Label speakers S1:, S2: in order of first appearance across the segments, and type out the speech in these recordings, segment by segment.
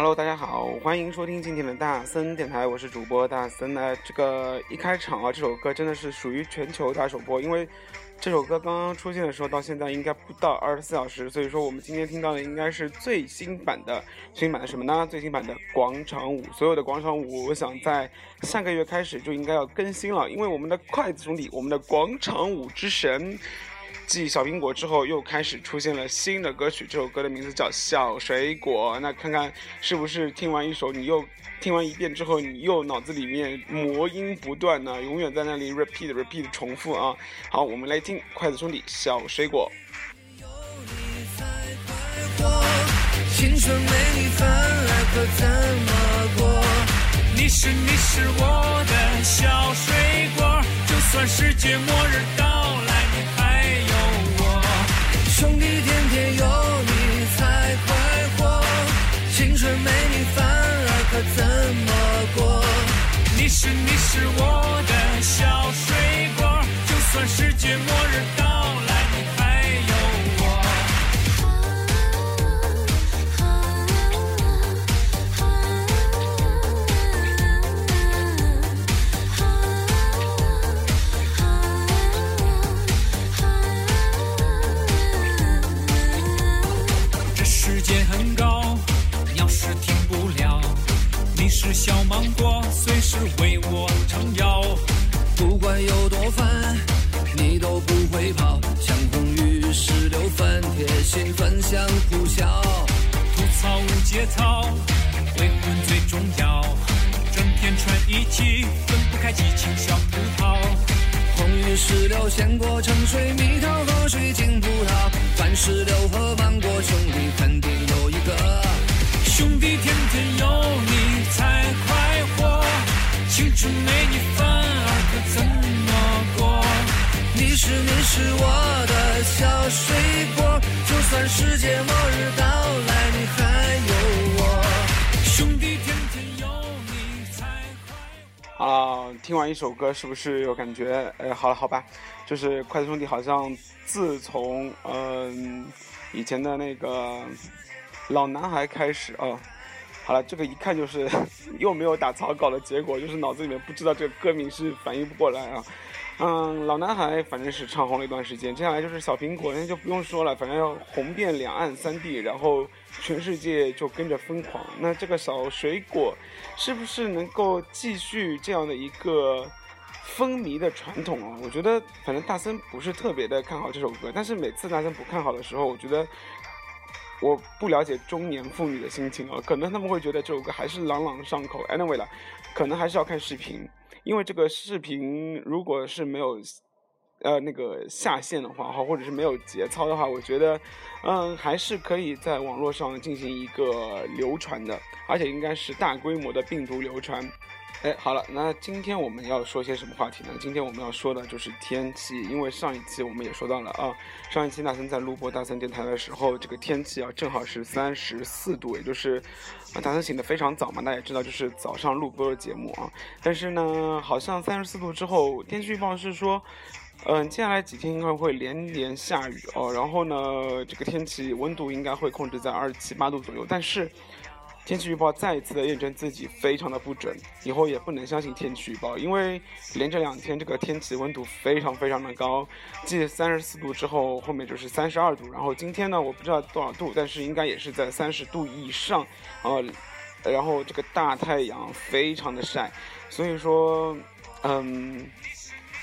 S1: Hello，大家好，欢迎收听今天的大森电台，我是主播大森。呢，这个一开场啊，这首歌真的是属于全球大首播，因为这首歌刚刚出现的时候到现在应该不到二十四小时，所以说我们今天听到的应该是最新版的，最新版的什么呢？最新版的广场舞。所有的广场舞，我想在下个月开始就应该要更新了，因为我们的筷子兄弟，我们的广场舞之神。继小苹果之后，又开始出现了新的歌曲。这首歌的名字叫《小水果》。那看看是不是听完一首，你又听完一遍之后，你又脑子里面魔音不断呢？永远在那里 repeat repeat 重复啊！好，我们来听筷子兄弟《小水果》。青春没你反而可怎么过？你是你是我的小水果，就算世界末日到来。兄弟，天天有你才快活，青春没你反而可怎么过？你是你是我的小水果，就算世界末日到开激情小葡萄。红玉石榴鲜果橙水蜜桃，河水金葡萄。番石榴和芒果兄弟，肯定有一个。兄弟，天天有你才快活，青春没你反而可怎么过？你是你是我的小水果，就算世界末日到啊，听完一首歌，是不是有感觉？哎，好了，好吧，就是筷子兄弟好像自从嗯以前的那个。老男孩开始啊，好了，这个一看就是又没有打草稿的结果，就是脑子里面不知道这个歌名是反应不过来啊。嗯，老男孩反正是唱红了一段时间，接下来就是小苹果，那就不用说了，反正要红遍两岸三地，然后全世界就跟着疯狂。那这个小水果是不是能够继续这样的一个风靡的传统啊？我觉得反正大森不是特别的看好这首歌，但是每次大森不看好的时候，我觉得。我不了解中年妇女的心情啊，可能他们会觉得这首歌还是朗朗上口。Anyway 了，可能还是要看视频，因为这个视频如果是没有，呃，那个下线的话哈，或者是没有节操的话，我觉得，嗯，还是可以在网络上进行一个流传的，而且应该是大规模的病毒流传。哎，好了，那今天我们要说些什么话题呢？今天我们要说的就是天气，因为上一期我们也说到了啊，上一期大森在录播大森电台的时候，这个天气啊正好是三十四度，也就是大森醒得非常早嘛，大家也知道就是早上录播的节目啊。但是呢，好像三十四度之后，天气预报是说，嗯，接下来几天应该会连连下雨哦，然后呢，这个天气温度应该会控制在二十七八度左右，但是。天气预报再一次的验证自己非常的不准，以后也不能相信天气预报，因为连着两天这个天气温度非常非常的高，继三十四度之后，后面就是三十二度，然后今天呢，我不知道多少度，但是应该也是在三十度以上，呃，然后这个大太阳非常的晒，所以说，嗯，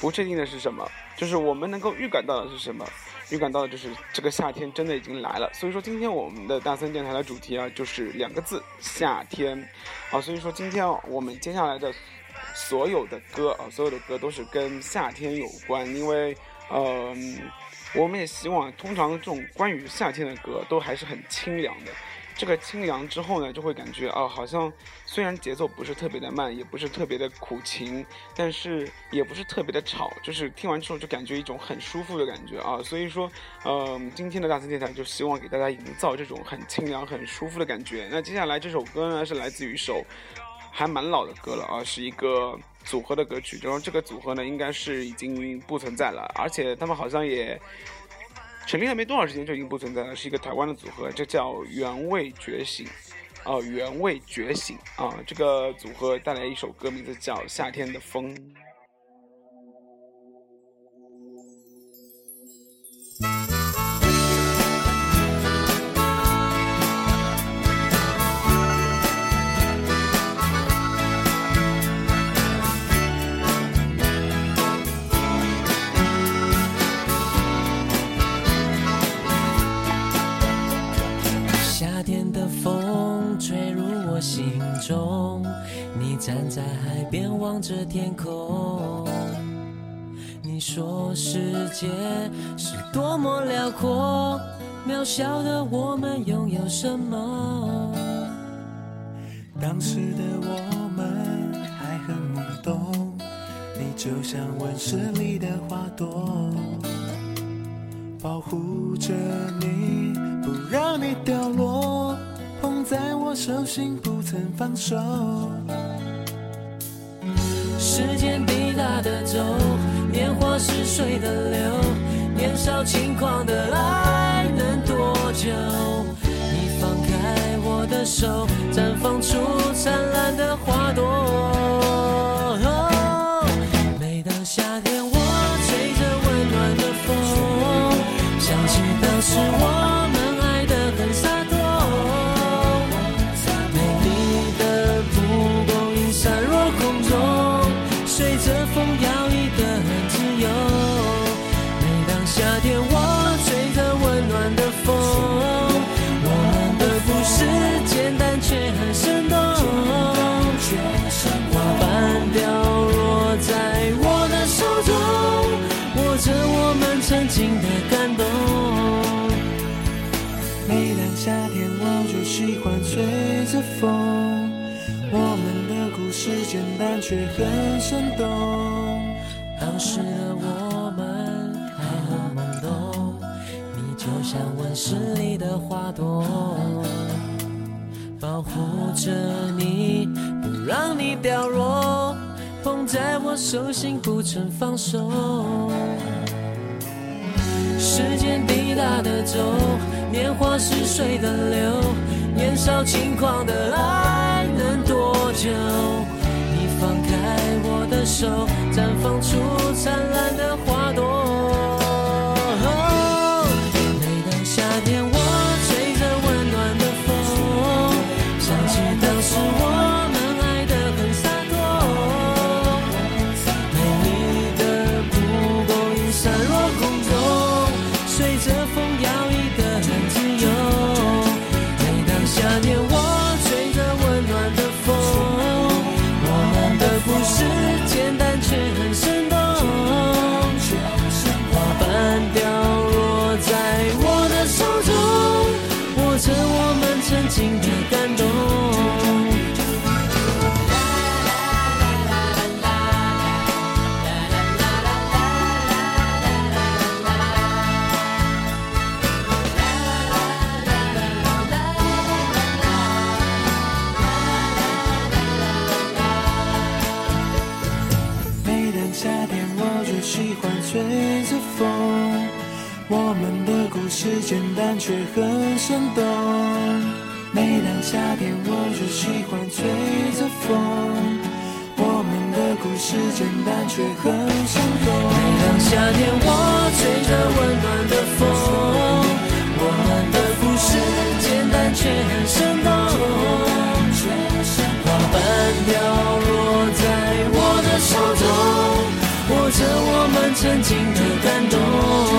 S1: 不确定的是什么，就是我们能够预感到的是什么。预感到的就是这个夏天真的已经来了，所以说今天我们的大森电台的主题啊，就是两个字：夏天。啊，所以说今天我们接下来的所有的歌啊，所有的歌都是跟夏天有关，因为，嗯，我们也希望，通常这种关于夏天的歌都还是很清凉的。这个清凉之后呢，就会感觉啊，好像虽然节奏不是特别的慢，也不是特别的苦情，但是也不是特别的吵，就是听完之后就感觉一种很舒服的感觉啊。所以说，嗯，今天的大森电台就希望给大家营造这种很清凉、很舒服的感觉。那接下来这首歌呢，是来自于一首还蛮老的歌了啊，是一个组合的歌曲。然后这个组合呢，应该是已经不存在了，而且他们好像也。成立还没多少时间就已经不存在了，是一个台湾的组合，这叫原味觉醒。啊，原味觉醒啊，这个组合带来一首歌，名字叫《夏天的风》。
S2: 在海边望着天空，你说世界是多么辽阔，渺小的我们拥有什么？
S3: 当时的我们还很懵懂，你就像温室里的花朵，保护着你，不让你掉落，捧在我手心不曾放手。
S2: 时间滴答的走，年华似水的流，年少轻狂的爱能多久？你放开我的手，绽放出夏天我就喜欢吹着风，我们的故事简单
S3: 却很生动。
S2: 当时的我们还很懵懂，你就像温室里的花朵，保护着你，不让你掉落，捧在我手心不曾放手。时间滴答的走，年华似水的流年少轻狂的爱能多久？你放开我的手绽放出灿烂的花朵。每当夏天我吹着温暖的风想起当时
S3: 我们的故事简单却很生动。每当夏天，我就喜欢吹着风。我们的故事简单却很生动。
S2: 每当夏天，我吹着温暖的风。我们的故事简单却很生动。花瓣掉落在我的手中，握着我们曾经的感动。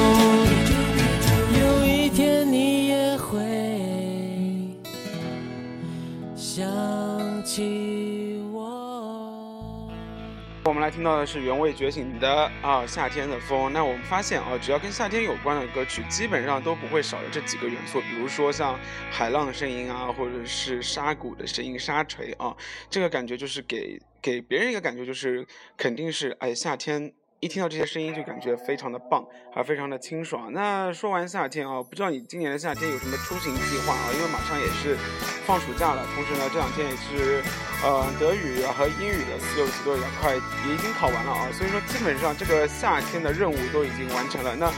S1: 我们来听到的是原味觉醒的啊夏天的风。那我们发现啊，只要跟夏天有关的歌曲，基本上都不会少了这几个元素。比如说像海浪的声音啊，或者是沙鼓的声音、沙锤啊，这个感觉就是给给别人一个感觉，就是肯定是哎夏天。一听到这些声音就感觉非常的棒，还非常的清爽。那说完夏天啊，不知道你今年的夏天有什么出行计划啊？因为马上也是放暑假了，同时呢这两天也是呃德语和英语的四六级都已经快也已经考完了啊，所以说基本上这个夏天的任务都已经完成了。那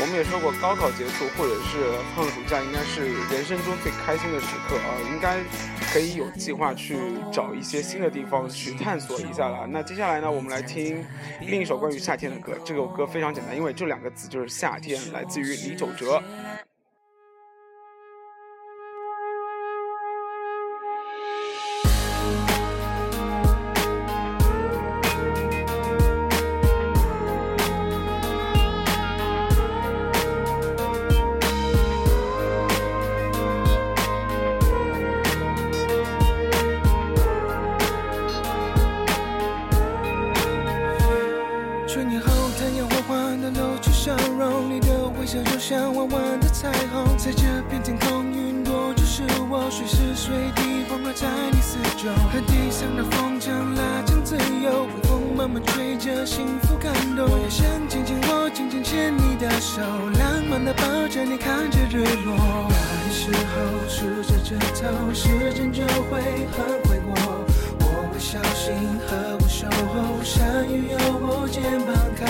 S1: 我们也说过，高考结束或者是放暑假，应该是人生中最开心的时刻啊，应该可以有计划去找一些新的地方去探索一下了。那接下来呢，我们来听另一首关于夏天的歌。这首歌非常简单，因为这两个字就是夏天，来自于李玖哲。
S4: 时候数着指头时间就会很快过我会小心呵护守候下雨有我肩膀靠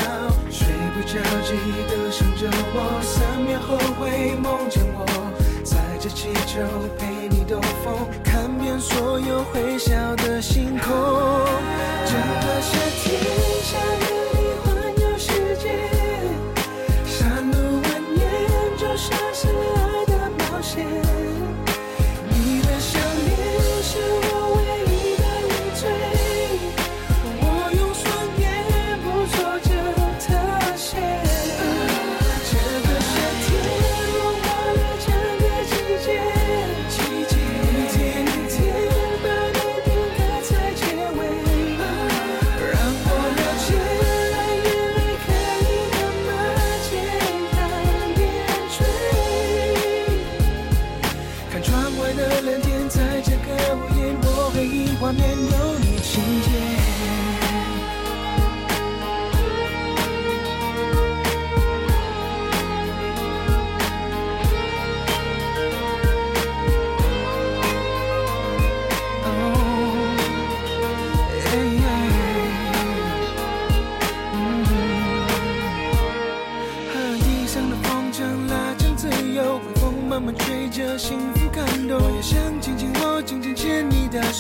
S4: 睡不着记得想着我三秒后会梦见我载着气球陪你兜风看遍所有会笑的星空。整个夏天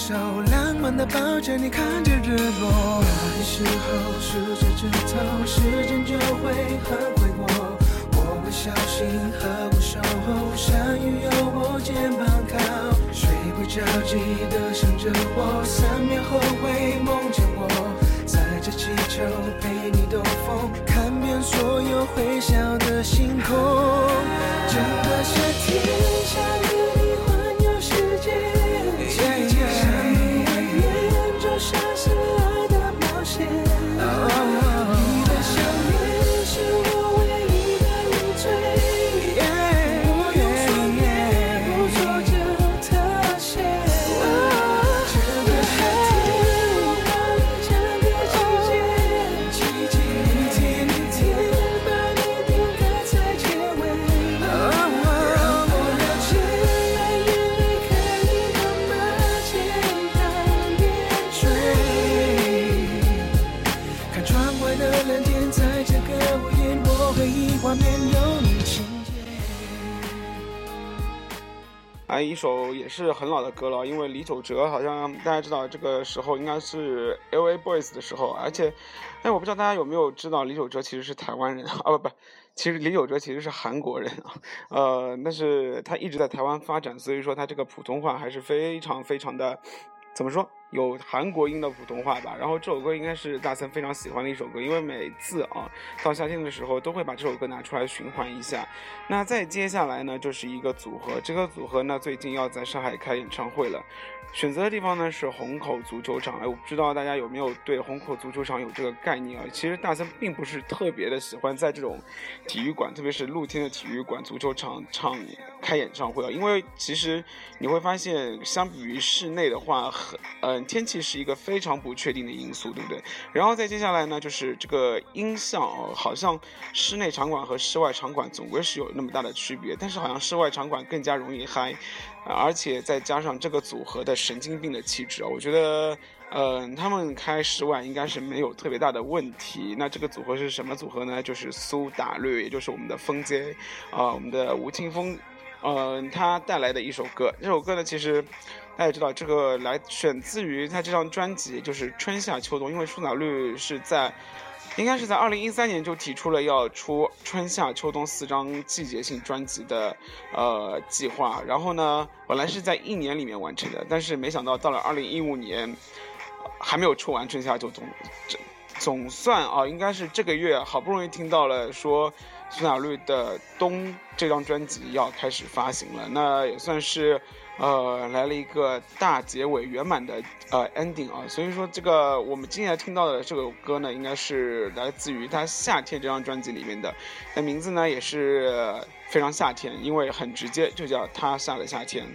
S4: 手，浪漫的抱着你看着日落，爱时候数着指头，时间就会很快过。我会小心呵护守候，山雨有我肩膀靠，睡不着记得想着我，三秒后会梦见我，载着气球陪你兜风，看遍所有会笑的星空。整个夏天想带
S1: 你环游世界是很老的歌了，因为李玖哲好像大家知道，这个时候应该是 L A Boys 的时候，而且，哎，我不知道大家有没有知道李玖哲其实是台湾人啊，不不，其实李玖哲其实是韩国人啊，呃，但是他一直在台湾发展，所以说他这个普通话还是非常非常的，怎么说？有韩国音的普通话吧，然后这首歌应该是大森非常喜欢的一首歌，因为每次啊到夏天的时候都会把这首歌拿出来循环一下。那再接下来呢，就是一个组合，这个组合呢最近要在上海开演唱会了。选择的地方呢是虹口足球场，哎，我不知道大家有没有对虹口足球场有这个概念啊？其实大森并不是特别的喜欢在这种体育馆，特别是露天的体育馆、足球场唱开演唱会啊，因为其实你会发现，相比于室内的话，很呃
S5: 天气是一个非常不确定的因素，对不对？然后再接下来呢，就是这个音效，好像室内场馆和室外场馆总归是有那么大的区别，但是好像室外场馆更加容易嗨，而且再加上这个组合的神经病的气质啊，我觉得。嗯，他们开室外应该是没有特别大的问题。那这个组合是什么组合呢？就是苏打绿，也就是我们的风间，啊，我们的吴青峰，嗯，他带来的一首歌。这首歌呢，其实大家知道，这个来选自于他这张专辑，就是春夏秋冬。因为苏打绿是在，应该是在二零一三年就提出了要出春夏秋冬四张季节性专辑的呃计划。然后呢，本来是在一年里面完成的，但是没想到到了二零一五年。还没有出完春夏秋冬，这总算啊，应该是这个月好不容易听到了说苏打绿的《冬》这张专辑要开始发行了，那也算是呃来了一个大结尾圆满的呃 ending 啊，所以说这个我们今天听到的这首歌呢，应该是来自于他《夏天》这张专辑里面的，那名字呢也是非常夏天，因为很直接，就叫他下的夏天。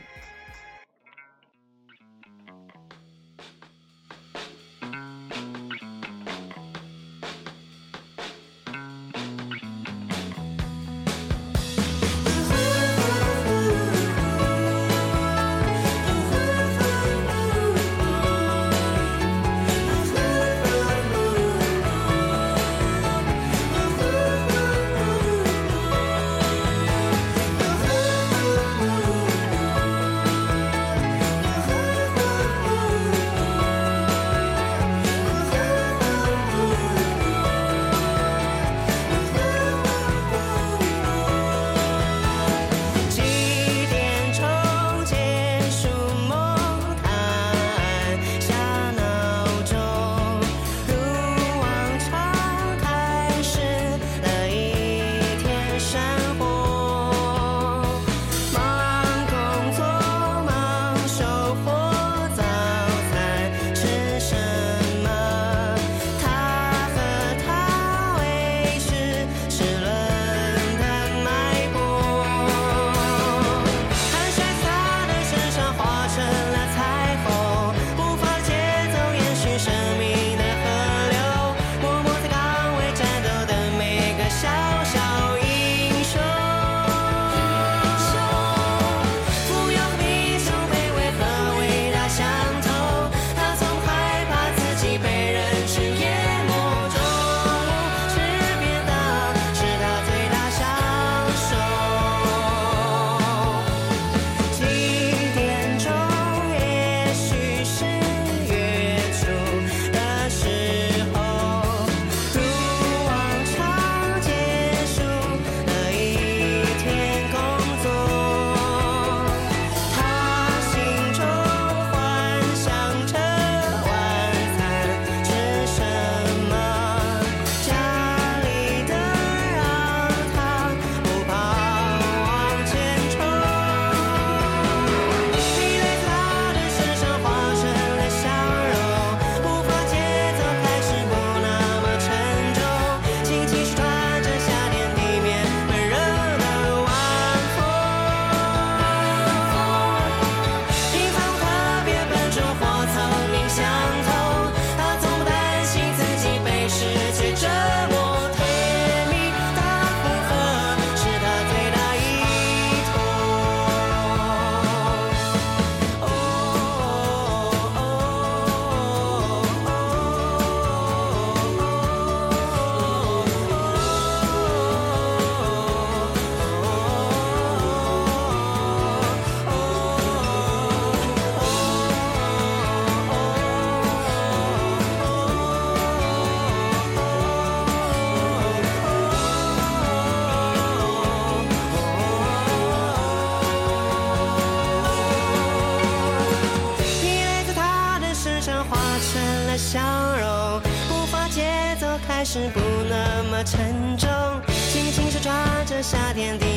S2: 是不那么沉重，轻轻手抓着夏天的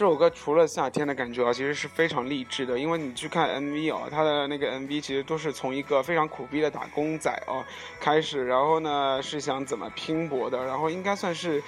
S2: 这
S1: 首歌除了夏天的感觉啊，其实是非常励志的，因为你去看 MV 啊，它的那个 MV 其实都是从一个非常苦逼的打工仔哦开始，然后呢是想怎么拼搏的，然后应该算是。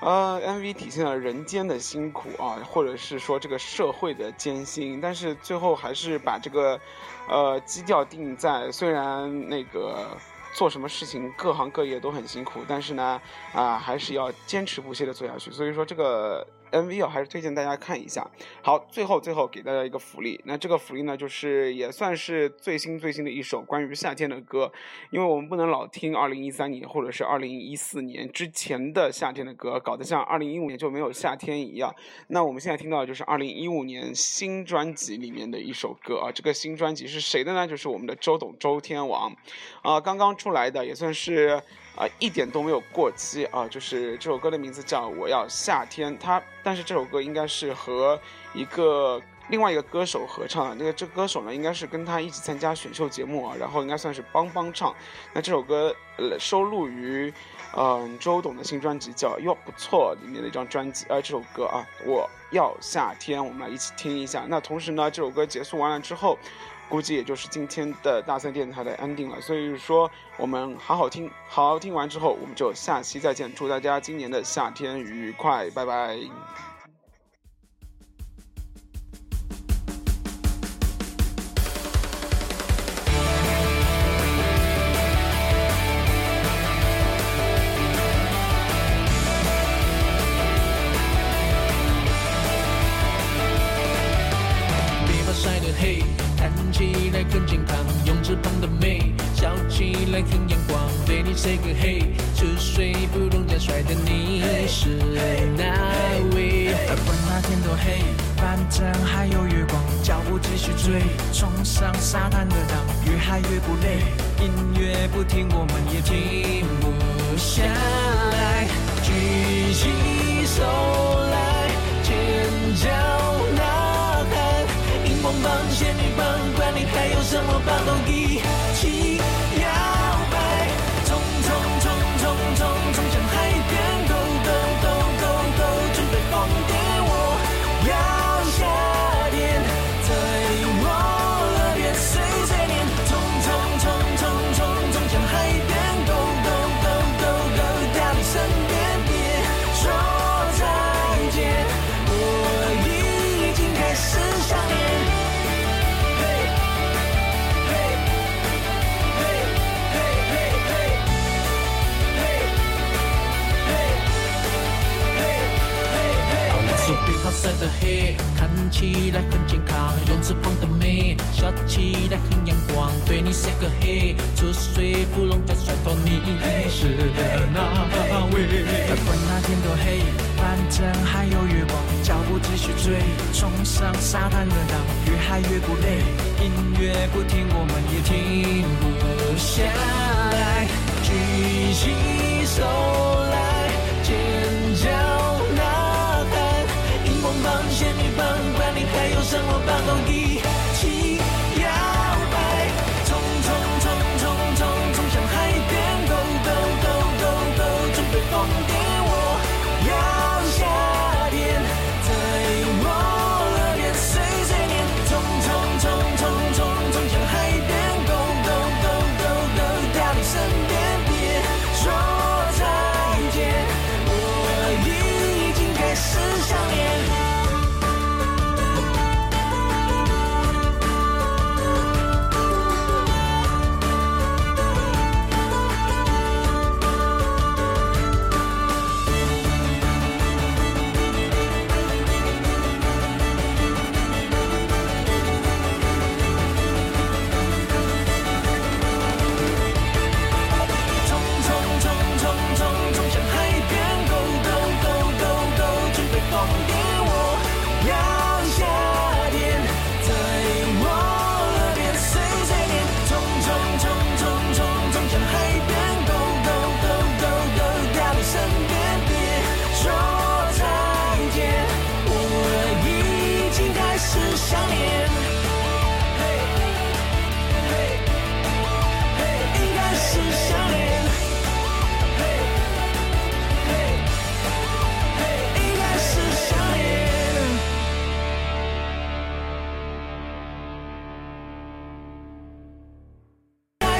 S1: 呃，MV 体现了人间的辛苦啊，或者是说这个社会的艰辛，但是最后还是把这个，呃，基调定在虽然那个做什么事情各行各业都很辛苦，但是呢，啊，还是要坚持不懈的做下去。所以说这个。MV 啊，还是推荐大家看一下。好，最后最后给大家一个福利，那这个福利呢，就是也算是最新最新的一首关于夏天的歌，因为我们不能老听2013年或者是2014年之前的夏天的歌，搞得像2015年就没有夏天一样。那我们现在听到的就是2015年新专辑里面的一首歌啊，这个新专辑是谁的呢？就是我们的周董周天王，啊，刚刚出来的，也算是。啊，一点都没有过期啊！就是这首歌的名字叫《我要夏天》，它但是这首歌应该是和一个另外一个歌手合唱的。那个这歌手呢，应该是跟他一起参加选秀节目啊，然后应该算是帮帮唱。那这首歌呃收录于嗯周董的新专辑叫《哟不错》里面的一张专辑。呃，这首歌啊，《我要夏天》，我们来一起听一下。那同时呢，这首歌结束完了之后。估计也就是今天的大森电台的 ending 了，所以说我们好好听，好好听完之后，我们就下期再见，祝大家今年的夏天愉快，拜拜。
S6: 管那天多黑，反正还有月光，脚步继续追，冲上沙滩的浪，越嗨越不累，音乐不停，我们也停不下来，举起手来，尖叫呐喊，荧光棒、仙女棒。管你还有什么棒都一上沙滩的岛，越嗨越不累，音乐不停，我们也停不下来，举起手。